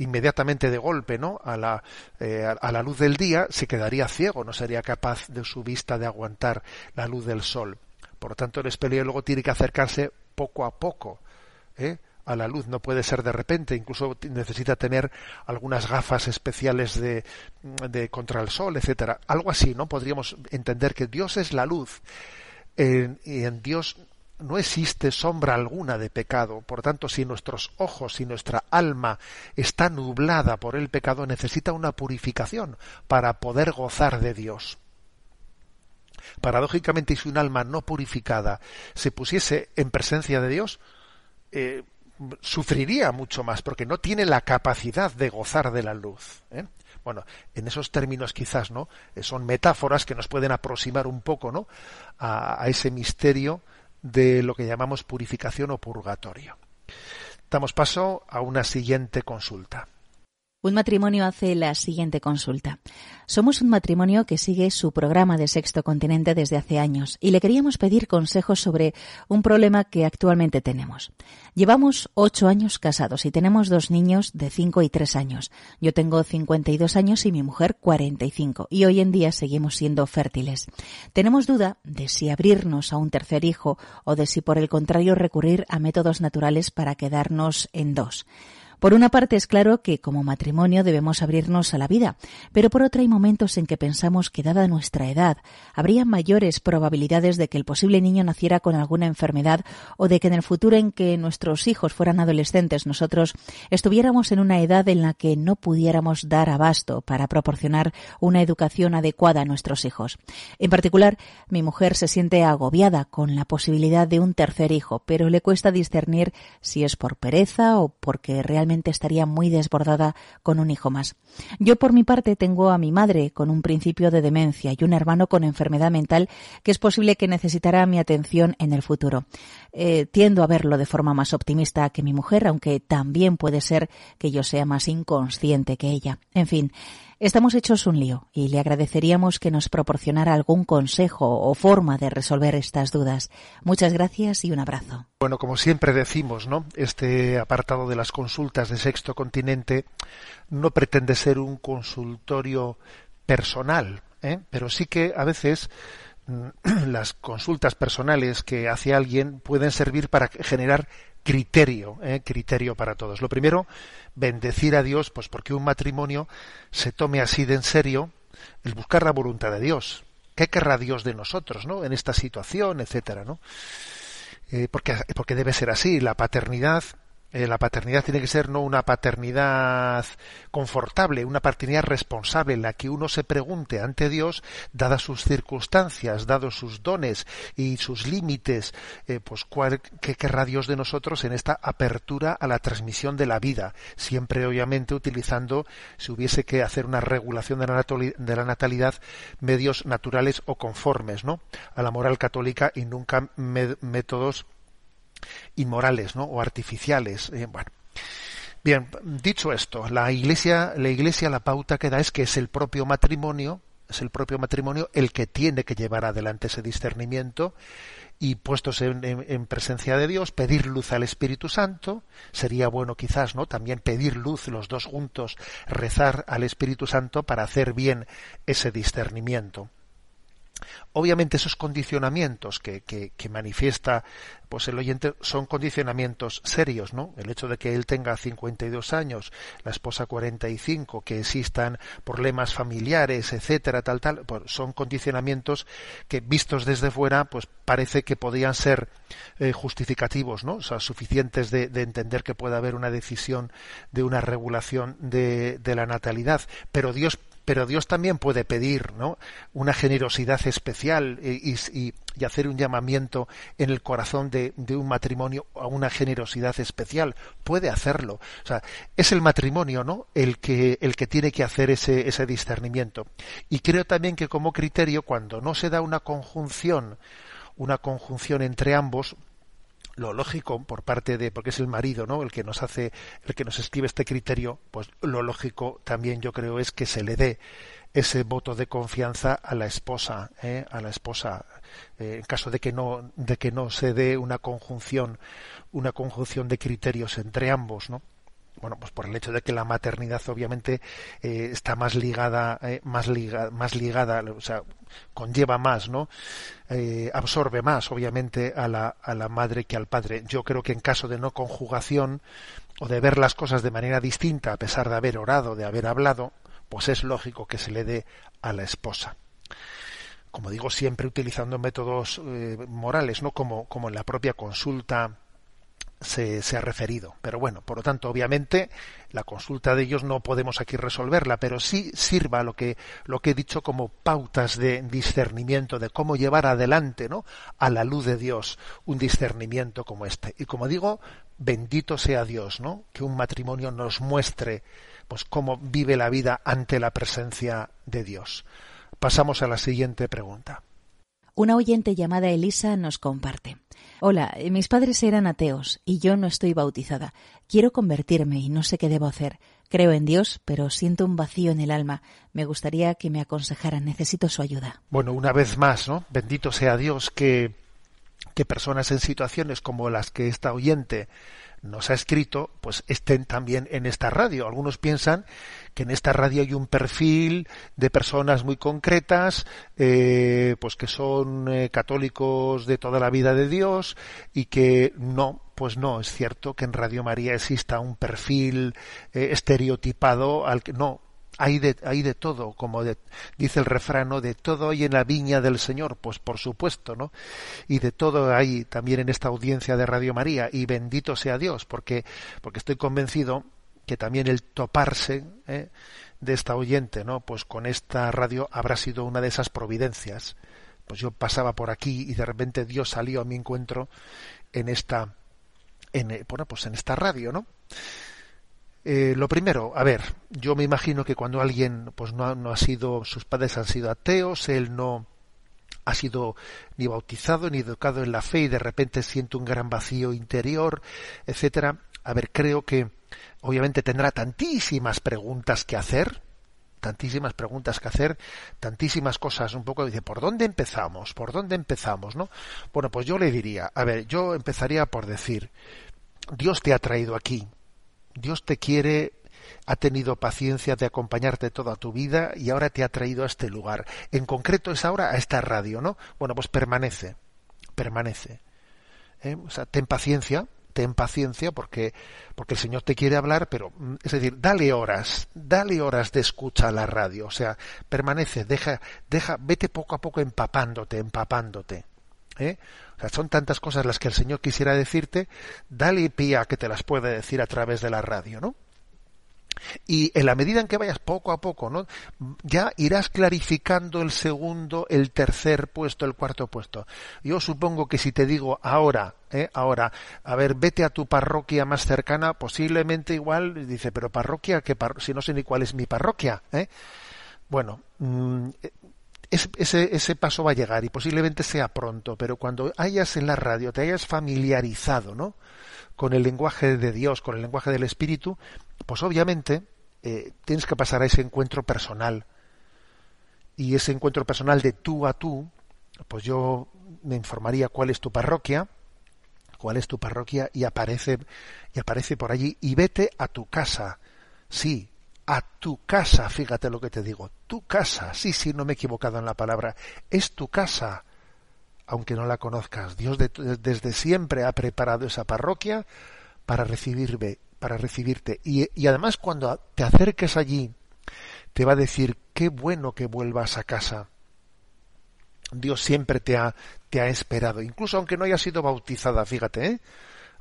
inmediatamente de golpe, ¿no? A la, eh, a la luz del día, se quedaría ciego, no sería capaz de su vista de aguantar la luz del sol. Por lo tanto, el espeleólogo tiene que acercarse poco a poco, ¿eh? a la luz, no puede ser de repente, incluso necesita tener algunas gafas especiales de, de contra el sol, etcétera. Algo así, ¿no? Podríamos entender que Dios es la luz y en Dios no existe sombra alguna de pecado. Por tanto, si nuestros ojos, si nuestra alma está nublada por el pecado, necesita una purificación para poder gozar de Dios. Paradójicamente, si un alma no purificada se pusiese en presencia de Dios, eh, sufriría mucho más porque no tiene la capacidad de gozar de la luz. ¿eh? Bueno, en esos términos quizás, ¿no? Eh, son metáforas que nos pueden aproximar un poco, ¿no? A ese misterio de lo que llamamos purificación o purgatorio. Damos paso a una siguiente consulta. Un matrimonio hace la siguiente consulta. Somos un matrimonio que sigue su programa de Sexto Continente desde hace años y le queríamos pedir consejos sobre un problema que actualmente tenemos. Llevamos ocho años casados y tenemos dos niños de cinco y tres años. Yo tengo 52 años y mi mujer 45 y hoy en día seguimos siendo fértiles. Tenemos duda de si abrirnos a un tercer hijo o de si por el contrario recurrir a métodos naturales para quedarnos en dos. Por una parte es claro que como matrimonio debemos abrirnos a la vida, pero por otra hay momentos en que pensamos que dada nuestra edad habría mayores probabilidades de que el posible niño naciera con alguna enfermedad o de que en el futuro en que nuestros hijos fueran adolescentes nosotros estuviéramos en una edad en la que no pudiéramos dar abasto para proporcionar una educación adecuada a nuestros hijos. En particular, mi mujer se siente agobiada con la posibilidad de un tercer hijo, pero le cuesta discernir si es por pereza o porque realmente estaría muy desbordada con un hijo más. Yo por mi parte tengo a mi madre con un principio de demencia y un hermano con enfermedad mental que es posible que necesitará mi atención en el futuro. Eh, tiendo a verlo de forma más optimista que mi mujer, aunque también puede ser que yo sea más inconsciente que ella. En fin, estamos hechos un lío y le agradeceríamos que nos proporcionara algún consejo o forma de resolver estas dudas. Muchas gracias y un abrazo. Bueno, como siempre decimos, ¿no? Este apartado de las consultas de Sexto Continente no pretende ser un consultorio personal, ¿eh? pero sí que a veces las consultas personales que hace alguien pueden servir para generar criterio, ¿eh? criterio para todos. Lo primero, bendecir a Dios, pues porque un matrimonio se tome así de en serio el buscar la voluntad de Dios. ¿Qué querrá Dios de nosotros, no? En esta situación, etcétera, ¿no? Eh, porque, porque debe ser así. La paternidad eh, la paternidad tiene que ser no una paternidad confortable, una paternidad responsable en la que uno se pregunte ante Dios, dadas sus circunstancias, dados sus dones y sus límites, eh, pues cuál, qué querrá Dios de nosotros en esta apertura a la transmisión de la vida, siempre obviamente utilizando, si hubiese que hacer una regulación de la, de la natalidad, medios naturales o conformes, ¿no? A la moral católica y nunca métodos inmorales ¿no? o artificiales. Eh, bueno. Bien, dicho esto, la iglesia, la iglesia la pauta que da es que es el propio matrimonio, es el propio matrimonio el que tiene que llevar adelante ese discernimiento y puestos en, en, presencia de Dios, pedir luz al Espíritu Santo, sería bueno quizás, ¿no? También pedir luz los dos juntos, rezar al Espíritu Santo para hacer bien ese discernimiento. Obviamente esos condicionamientos que, manifiesta pues el oyente son condicionamientos serios, ¿no? El hecho de que él tenga 52 años, la esposa 45, que existan problemas familiares, etcétera, tal, tal, pues son condicionamientos que vistos desde fuera, pues parece que podían ser eh, justificativos, ¿no? O sea, suficientes de, de, entender que pueda haber una decisión de una regulación de, de la natalidad. Pero Dios pero Dios también puede pedir ¿no? una generosidad especial y, y, y, hacer un llamamiento en el corazón de, de, un matrimonio a una generosidad especial. Puede hacerlo. O sea, es el matrimonio ¿no? el, que, el que tiene que hacer ese, ese discernimiento. Y creo también que como criterio, cuando no se da una conjunción, una conjunción entre ambos, lo lógico por parte de porque es el marido no el que nos hace el que nos escribe este criterio pues lo lógico también yo creo es que se le dé ese voto de confianza a la esposa ¿eh? a la esposa. Eh, en caso de que no de que no se dé una conjunción una conjunción de criterios entre ambos no bueno, pues por el hecho de que la maternidad obviamente eh, está más ligada, eh, más ligada, más ligada, o sea, conlleva más, ¿no? Eh, absorbe más, obviamente, a la, a la madre que al padre. Yo creo que en caso de no conjugación o de ver las cosas de manera distinta, a pesar de haber orado, de haber hablado, pues es lógico que se le dé a la esposa como digo siempre utilizando métodos eh, morales no como como en la propia consulta se, ha referido. Pero bueno, por lo tanto, obviamente, la consulta de ellos no podemos aquí resolverla, pero sí sirva lo que, lo que he dicho como pautas de discernimiento, de cómo llevar adelante, ¿no? A la luz de Dios, un discernimiento como este. Y como digo, bendito sea Dios, ¿no? Que un matrimonio nos muestre, pues, cómo vive la vida ante la presencia de Dios. Pasamos a la siguiente pregunta. Una oyente llamada Elisa nos comparte. Hola, eh, mis padres eran ateos y yo no estoy bautizada. Quiero convertirme y no sé qué debo hacer. Creo en Dios, pero siento un vacío en el alma. Me gustaría que me aconsejaran. Necesito su ayuda. Bueno, una vez más, ¿no? Bendito sea Dios que, que personas en situaciones como las que esta oyente nos ha escrito, pues estén también en esta radio. Algunos piensan que en esta radio hay un perfil de personas muy concretas, eh, pues que son eh, católicos de toda la vida de Dios y que no, pues no, es cierto que en Radio María exista un perfil eh, estereotipado al que no, hay de, hay de todo, como de, dice el refrán, de todo hay en la viña del Señor, pues por supuesto, ¿no? Y de todo hay también en esta audiencia de Radio María, y bendito sea Dios, porque, porque estoy convencido que también el toparse ¿eh? de esta oyente, ¿no? Pues con esta radio habrá sido una de esas providencias. Pues yo pasaba por aquí y de repente Dios salió a mi encuentro en esta, en, bueno, pues en esta radio, ¿no? Eh, lo primero, a ver, yo me imagino que cuando alguien pues no, no, ha sido, sus padres han sido ateos, él no, ha sido ni bautizado ni educado en la fe y de repente siente un gran vacío interior, etcétera. A ver, creo que obviamente tendrá tantísimas preguntas que hacer, tantísimas preguntas que hacer, tantísimas cosas, un poco dice, ¿por dónde empezamos? ¿Por dónde empezamos, no? Bueno, pues yo le diría, a ver, yo empezaría por decir, Dios te ha traído aquí. Dios te quiere ha tenido paciencia de acompañarte toda tu vida y ahora te ha traído a este lugar. En concreto es ahora a esta radio, ¿no? Bueno, pues permanece, permanece. ¿eh? O sea, ten paciencia, ten paciencia porque, porque el Señor te quiere hablar, pero, mm, es decir, dale horas, dale horas de escucha a la radio. O sea, permanece, deja, deja, vete poco a poco empapándote, empapándote. ¿eh? Sea, son tantas cosas las que el Señor quisiera decirte, dale pie a que te las puede decir a través de la radio, ¿no? Y en la medida en que vayas poco a poco, ¿no? Ya irás clarificando el segundo, el tercer puesto, el cuarto puesto. Yo supongo que si te digo ahora, ¿eh? ahora, a ver, vete a tu parroquia más cercana, posiblemente igual, dice, pero parroquia, que si no sé ni cuál es mi parroquia, ¿eh? Bueno, mm, ese, ese paso va a llegar y posiblemente sea pronto, pero cuando hayas en la radio, te hayas familiarizado, ¿no? Con el lenguaje de Dios, con el lenguaje del Espíritu, pues obviamente eh, tienes que pasar a ese encuentro personal. Y ese encuentro personal de tú a tú, pues yo me informaría cuál es tu parroquia, cuál es tu parroquia y aparece y aparece por allí y vete a tu casa. Sí, a tu casa, fíjate lo que te digo, tu casa, sí, sí, no me he equivocado en la palabra, es tu casa, aunque no la conozcas. Dios desde siempre ha preparado esa parroquia para recibirme, para recibirte. Y, y además cuando te acerques allí, te va a decir, qué bueno que vuelvas a casa. Dios siempre te ha, te ha esperado, incluso aunque no haya sido bautizada, fíjate, ¿eh?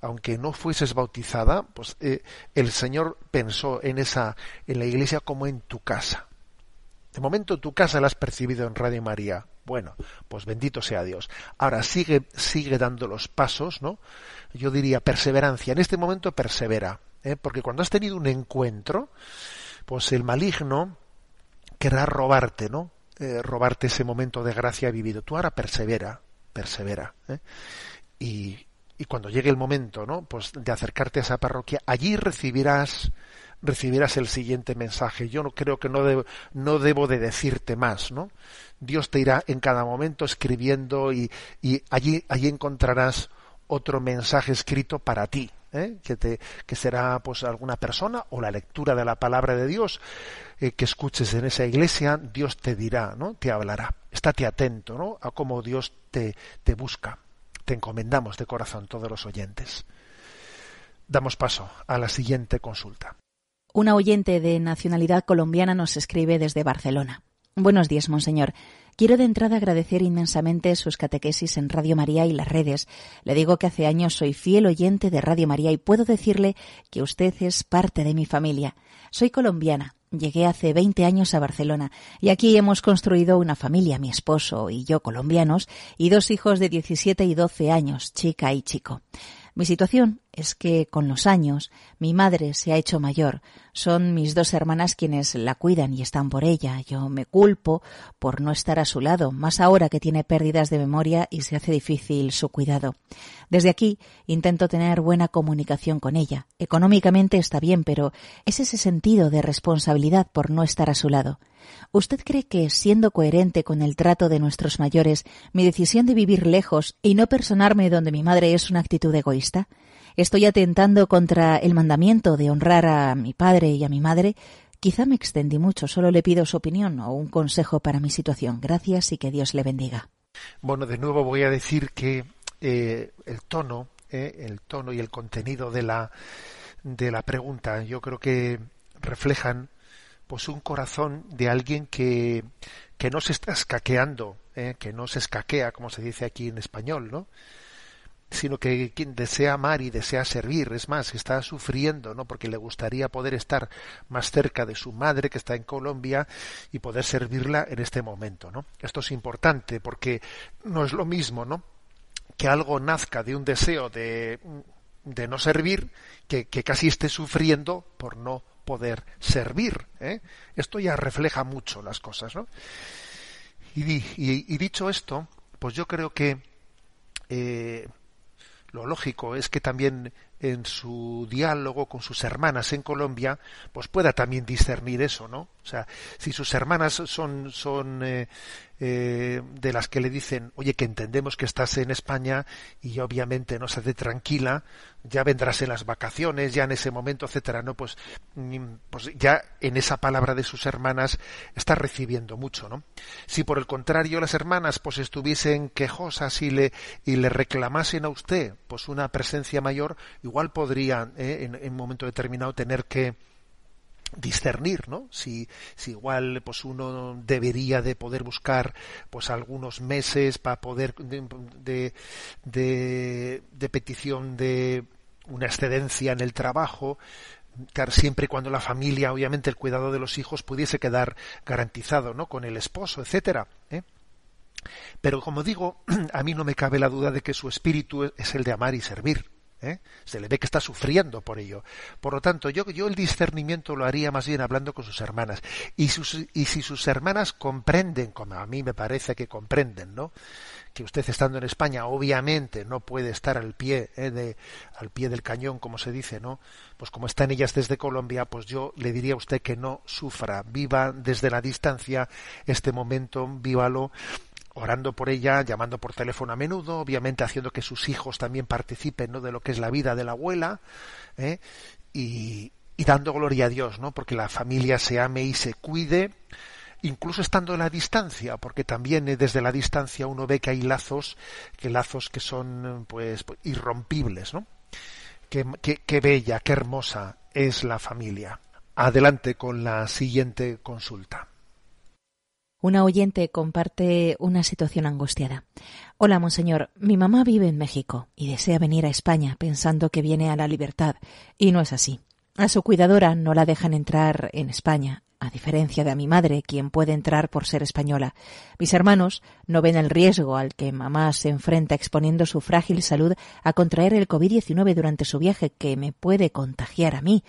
Aunque no fueses bautizada, pues eh, el Señor pensó en esa, en la iglesia como en tu casa. De momento tu casa la has percibido en Radio María. Bueno, pues bendito sea Dios. Ahora sigue, sigue dando los pasos, ¿no? Yo diría perseverancia. En este momento persevera. ¿eh? porque cuando has tenido un encuentro, pues el maligno querrá robarte, ¿no? Eh, robarte ese momento de gracia vivido. Tú ahora persevera, persevera. Y, y, cuando llegue el momento, ¿no? Pues de acercarte a esa parroquia, allí recibirás recibirás el siguiente mensaje. Yo no creo que no debo, no debo de decirte más, ¿no? Dios te irá en cada momento escribiendo y, y allí, allí encontrarás otro mensaje escrito para ti, ¿eh? que, te, que será pues alguna persona o la lectura de la palabra de Dios eh, que escuches en esa iglesia, Dios te dirá, ¿no? te hablará. Estate atento ¿no? a cómo Dios te, te busca. Te encomendamos de corazón todos los oyentes. Damos paso a la siguiente consulta. Una oyente de nacionalidad colombiana nos escribe desde Barcelona. Buenos días, monseñor. Quiero de entrada agradecer inmensamente sus catequesis en Radio María y las redes. Le digo que hace años soy fiel oyente de Radio María y puedo decirle que usted es parte de mi familia. Soy colombiana. Llegué hace 20 años a Barcelona y aquí hemos construido una familia, mi esposo y yo colombianos, y dos hijos de 17 y 12 años, chica y chico. Mi situación es que con los años mi madre se ha hecho mayor. Son mis dos hermanas quienes la cuidan y están por ella. Yo me culpo por no estar a su lado, más ahora que tiene pérdidas de memoria y se hace difícil su cuidado. Desde aquí intento tener buena comunicación con ella. Económicamente está bien, pero es ese sentido de responsabilidad por no estar a su lado. ¿Usted cree que, siendo coherente con el trato de nuestros mayores, mi decisión de vivir lejos y no personarme donde mi madre es una actitud egoísta? ¿Estoy atentando contra el mandamiento de honrar a mi padre y a mi madre? Quizá me extendí mucho, solo le pido su opinión o un consejo para mi situación. Gracias y que Dios le bendiga. Bueno, de nuevo voy a decir que eh, el tono, eh, el tono y el contenido de la de la pregunta, yo creo que reflejan pues un corazón de alguien que, que no se está escaqueando, ¿eh? que no se escaquea, como se dice aquí en español, ¿no? Sino que quien desea amar y desea servir, es más, está sufriendo, ¿no? Porque le gustaría poder estar más cerca de su madre que está en Colombia y poder servirla en este momento, ¿no? Esto es importante porque no es lo mismo, ¿no? Que algo nazca de un deseo de, de no servir que, que casi esté sufriendo por no poder servir. ¿eh? Esto ya refleja mucho las cosas, ¿no? Y, dicho esto, pues yo creo que eh, lo lógico es que también en su diálogo con sus hermanas en Colombia, pues pueda también discernir eso, ¿no? O sea, si sus hermanas son, son eh, eh, de las que le dicen, oye, que entendemos que estás en España y obviamente no se hace tranquila, ya vendrás en las vacaciones, ya en ese momento, etcétera, ¿no? Pues, mm, pues ya en esa palabra de sus hermanas está recibiendo mucho, ¿no? Si por el contrario las hermanas pues estuviesen quejosas y le, y le reclamasen a usted pues una presencia mayor, igual podrían eh, en, en un momento determinado tener que discernir, ¿no? Si, si igual pues uno debería de poder buscar pues algunos meses para poder de, de, petición de una excedencia en el trabajo, siempre y cuando la familia, obviamente el cuidado de los hijos pudiese quedar garantizado, ¿no? Con el esposo, etcétera. ¿eh? Pero como digo, a mí no me cabe la duda de que su espíritu es el de amar y servir. ¿Eh? Se le ve que está sufriendo por ello. Por lo tanto, yo, yo el discernimiento lo haría más bien hablando con sus hermanas. Y, sus, y si sus hermanas comprenden, como a mí me parece que comprenden, ¿no? que usted estando en España obviamente no puede estar al pie ¿eh? de, al pie del cañón como se dice no pues como están ellas desde Colombia pues yo le diría a usted que no sufra viva desde la distancia este momento vívalo orando por ella, llamando por teléfono a menudo, obviamente haciendo que sus hijos también participen ¿no? de lo que es la vida de la abuela, ¿eh? y, y, dando gloria a Dios, ¿no? porque la familia se ame y se cuide, incluso estando en la distancia, porque también eh, desde la distancia uno ve que hay lazos, que lazos que son pues irrompibles, ¿no? Qué, qué, qué bella, qué hermosa es la familia. Adelante con la siguiente consulta. Una oyente comparte una situación angustiada. Hola, monseñor. Mi mamá vive en México y desea venir a España pensando que viene a la libertad. Y no es así. A su cuidadora no la dejan entrar en España, a diferencia de a mi madre, quien puede entrar por ser española. Mis hermanos no ven el riesgo al que mamá se enfrenta exponiendo su frágil salud a contraer el COVID-19 durante su viaje, que me puede contagiar a mí.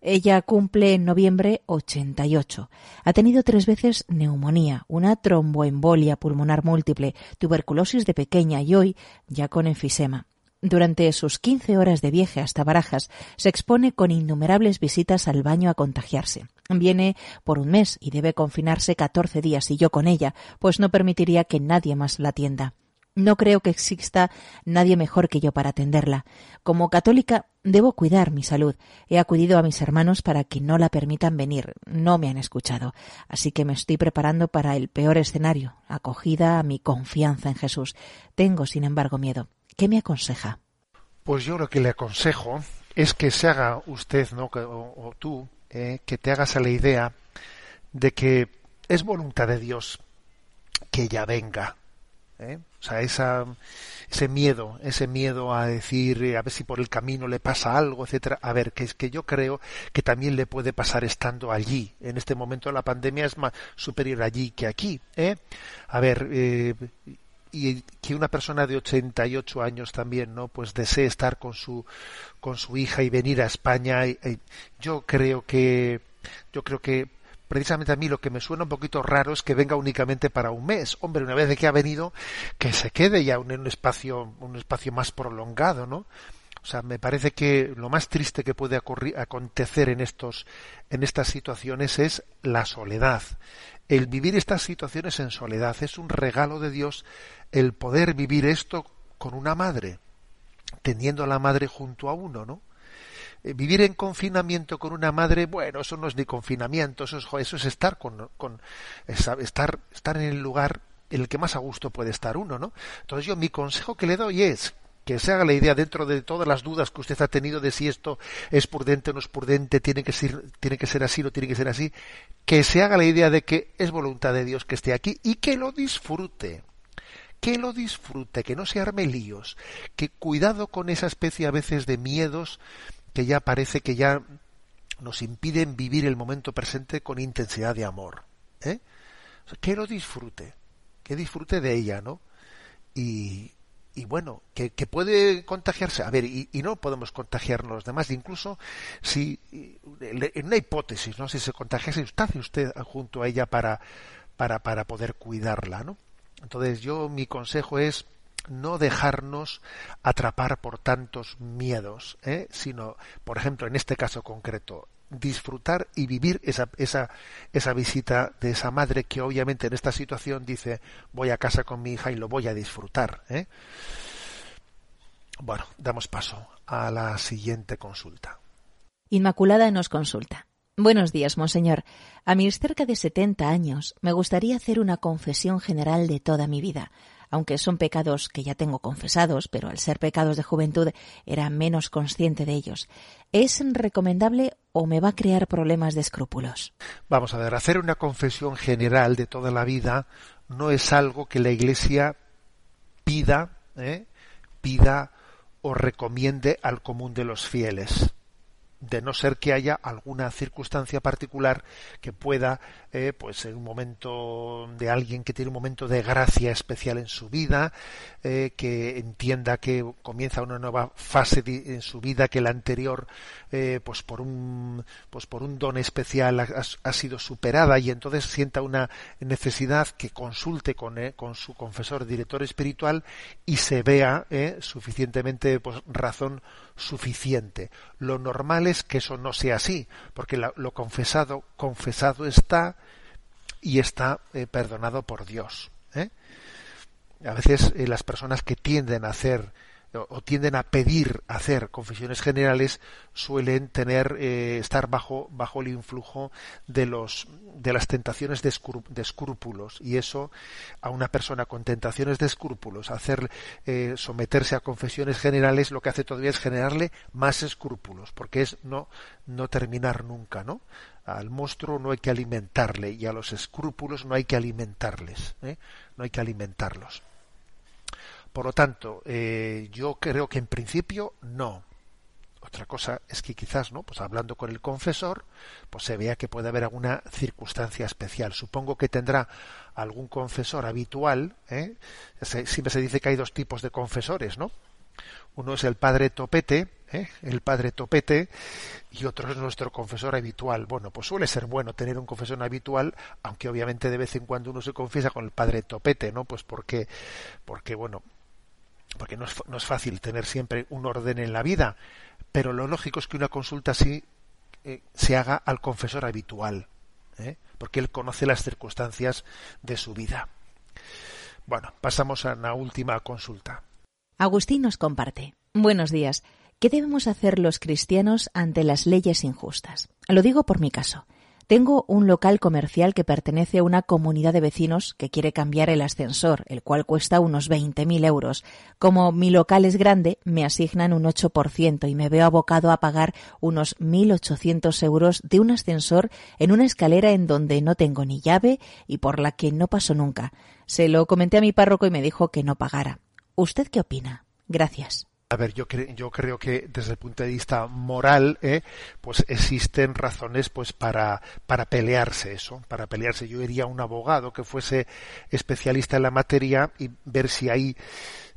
Ella cumple en noviembre 88. Ha tenido tres veces neumonía, una tromboembolia pulmonar múltiple, tuberculosis de pequeña y hoy ya con enfisema. Durante sus 15 horas de viaje hasta Barajas, se expone con innumerables visitas al baño a contagiarse. Viene por un mes y debe confinarse 14 días y yo con ella, pues no permitiría que nadie más la atienda. No creo que exista nadie mejor que yo para atenderla. Como católica debo cuidar mi salud. He acudido a mis hermanos para que no la permitan venir. No me han escuchado. Así que me estoy preparando para el peor escenario, acogida a mi confianza en Jesús. Tengo, sin embargo, miedo. ¿Qué me aconseja? Pues yo lo que le aconsejo es que se haga usted, ¿no? o, tú, eh, que te hagas a la idea de que es voluntad de Dios que ella venga ¿eh? O sea, esa, ese miedo, ese miedo a decir, eh, a ver si por el camino le pasa algo, etcétera. A ver, que es que yo creo que también le puede pasar estando allí. En este momento la pandemia es más superior allí que aquí. ¿eh? A ver, eh, y que una persona de 88 años también no pues desee estar con su con su hija y venir a España yo creo que yo creo que precisamente a mí lo que me suena un poquito raro es que venga únicamente para un mes. Hombre, una vez de que ha venido, que se quede ya en un espacio, un espacio más prolongado, ¿no? O sea, me parece que lo más triste que puede acontecer en estos, en estas situaciones es la soledad. El vivir estas situaciones en soledad es un regalo de Dios el poder vivir esto con una madre, teniendo a la madre junto a uno, ¿no? Eh, vivir en confinamiento con una madre, bueno, eso no es ni confinamiento, eso es, eso es estar con, con estar, estar en el lugar en el que más a gusto puede estar uno, ¿no? Entonces yo mi consejo que le doy es que se haga la idea dentro de todas las dudas que usted ha tenido de si esto es prudente o no es prudente, tiene que ser, tiene que ser así o tiene que ser así, que se haga la idea de que es voluntad de Dios que esté aquí y que lo disfrute que lo disfrute, que no se arme líos, que cuidado con esa especie a veces de miedos que ya parece que ya nos impiden vivir el momento presente con intensidad de amor. ¿eh? que lo disfrute, que disfrute de ella, ¿no? Y, y bueno, que, que, puede contagiarse. A ver, y, y, no podemos contagiarnos los demás. Incluso si, en una hipótesis, ¿no? Si se contagiase, usted, usted junto a ella para, para, para poder cuidarla, ¿no? Entonces yo mi consejo es no dejarnos atrapar por tantos miedos, ¿eh? sino, por ejemplo, en este caso concreto, disfrutar y vivir esa, esa, esa visita de esa madre que obviamente en esta situación dice voy a casa con mi hija y lo voy a disfrutar. ¿eh? Bueno, damos paso a la siguiente consulta. Inmaculada nos consulta. Buenos días, monseñor. A mis cerca de 70 años me gustaría hacer una confesión general de toda mi vida aunque son pecados que ya tengo confesados, pero al ser pecados de juventud era menos consciente de ellos. ¿Es recomendable o me va a crear problemas de escrúpulos? Vamos a ver, hacer una confesión general de toda la vida no es algo que la Iglesia pida, ¿eh? pida o recomiende al común de los fieles de no ser que haya alguna circunstancia particular que pueda, eh, pues en un momento de alguien que tiene un momento de gracia especial en su vida, eh, que entienda que comienza una nueva fase en su vida que la anterior, eh, pues por un, pues por un don especial ha, sido superada y entonces sienta una necesidad que consulte con, con su confesor, director espiritual y se vea suficientemente, pues razón suficiente. Lo normal es que eso no sea así, porque lo confesado, confesado está y está eh, perdonado por Dios. ¿eh? A veces eh, las personas que tienden a hacer o tienden a pedir hacer confesiones generales suelen tener eh, estar bajo bajo el influjo de los de las tentaciones de, escrúpulos. Y eso a una persona con tentaciones de escrúpulos hacer eh, someterse a confesiones generales lo que hace todavía es generarle más escrúpulos porque es no no terminar nunca no al monstruo no hay que alimentarle y a los escrúpulos no hay que alimentarles ¿eh? no hay que alimentarlos por lo tanto, eh, yo creo que en principio no. Otra cosa es que quizás, ¿no? Pues hablando con el confesor, pues se vea que puede haber alguna circunstancia especial. Supongo que tendrá algún confesor habitual. ¿eh? siempre se dice que hay dos tipos de confesores, ¿no? Uno es el padre topete, ¿eh? el padre topete, y otro es nuestro confesor habitual. Bueno, pues suele ser bueno tener un confesor habitual, aunque obviamente de vez en cuando uno se confiesa con el padre topete, ¿no? Pues porque, porque bueno, porque no es, fácil tener siempre un orden en la vida, pero lo lógico es que una consulta así eh, se haga al confesor habitual, ¿eh? porque él conoce las circunstancias de su vida. Bueno, pasamos a la última consulta. Agustín nos comparte. Buenos días. ¿Qué debemos hacer los cristianos ante las leyes injustas? Lo digo por mi caso. Tengo un local comercial que pertenece a una comunidad de vecinos que quiere cambiar el ascensor, el cual cuesta unos 20.000 euros. Como mi local es grande, me asignan un 8% y me veo abocado a pagar unos 1.800 euros de un ascensor en una escalera en donde no tengo ni llave y por la que no paso nunca. Se lo comenté a mi párroco y me dijo que no pagara. ¿Usted qué opina? Gracias. A ver, yo, yo creo que desde el punto de vista moral, eh, pues existen razones pues para, para pelearse eso, para pelearse. Yo iría a un abogado que fuese especialista en la materia y ver si hay,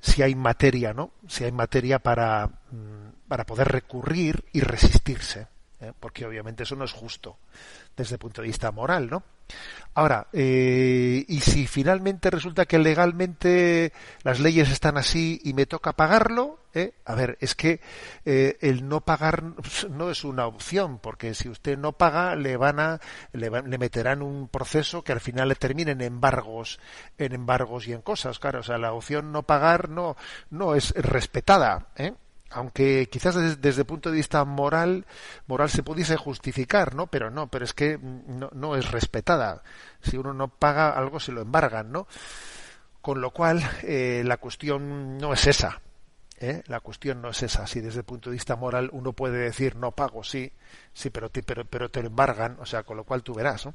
si hay materia, ¿no? Si hay materia para, mm, para poder recurrir y resistirse, ¿eh? porque obviamente eso no es justo desde el punto de vista moral, ¿no? Ahora, eh, y si finalmente resulta que legalmente las leyes están así y me toca pagarlo, ¿eh? a ver, es que eh, el no pagar no es una opción, porque si usted no paga le van a le, le, meterán un proceso que al final le termine en embargos, en embargos y en cosas, claro, o sea, la opción no pagar no no es respetada, ¿eh? Aunque quizás desde, el punto de vista moral, moral se pudiese justificar, ¿no? Pero no, pero es que no, es respetada. Si uno no paga algo se lo embargan, ¿no? Con lo cual eh, la cuestión no es esa. ¿eh? La cuestión no es esa. Si desde el punto de vista moral uno puede decir no pago, sí, sí, pero te, pero, pero te lo embargan, o sea, con lo cual tú verás, ¿no?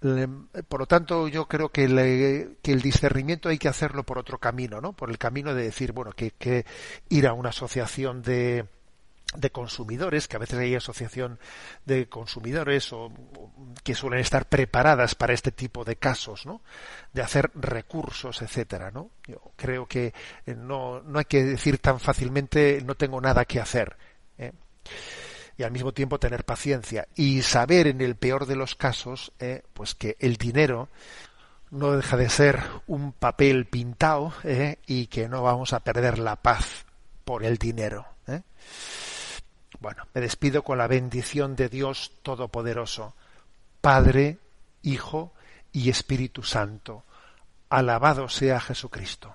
Por lo tanto, yo creo que, el discernimiento hay que hacerlo por otro camino, ¿no? Por el camino de decir, bueno, que, que ir a una asociación de, de consumidores, que a veces hay asociación de consumidores o, que suelen estar preparadas para este tipo de casos, ¿no? De hacer recursos, etcétera, ¿no? Yo creo que eh, no, no hay que decir tan fácilmente no tengo nada que hacer. ¿eh? Y al mismo tiempo tener paciencia y saber en el peor de los casos eh, pues que el dinero no deja de ser un papel pintado eh, y que no vamos a perder la paz por el dinero. Eh. Bueno, me despido con la bendición de Dios Todopoderoso, Padre, Hijo y Espíritu Santo. Alabado sea Jesucristo.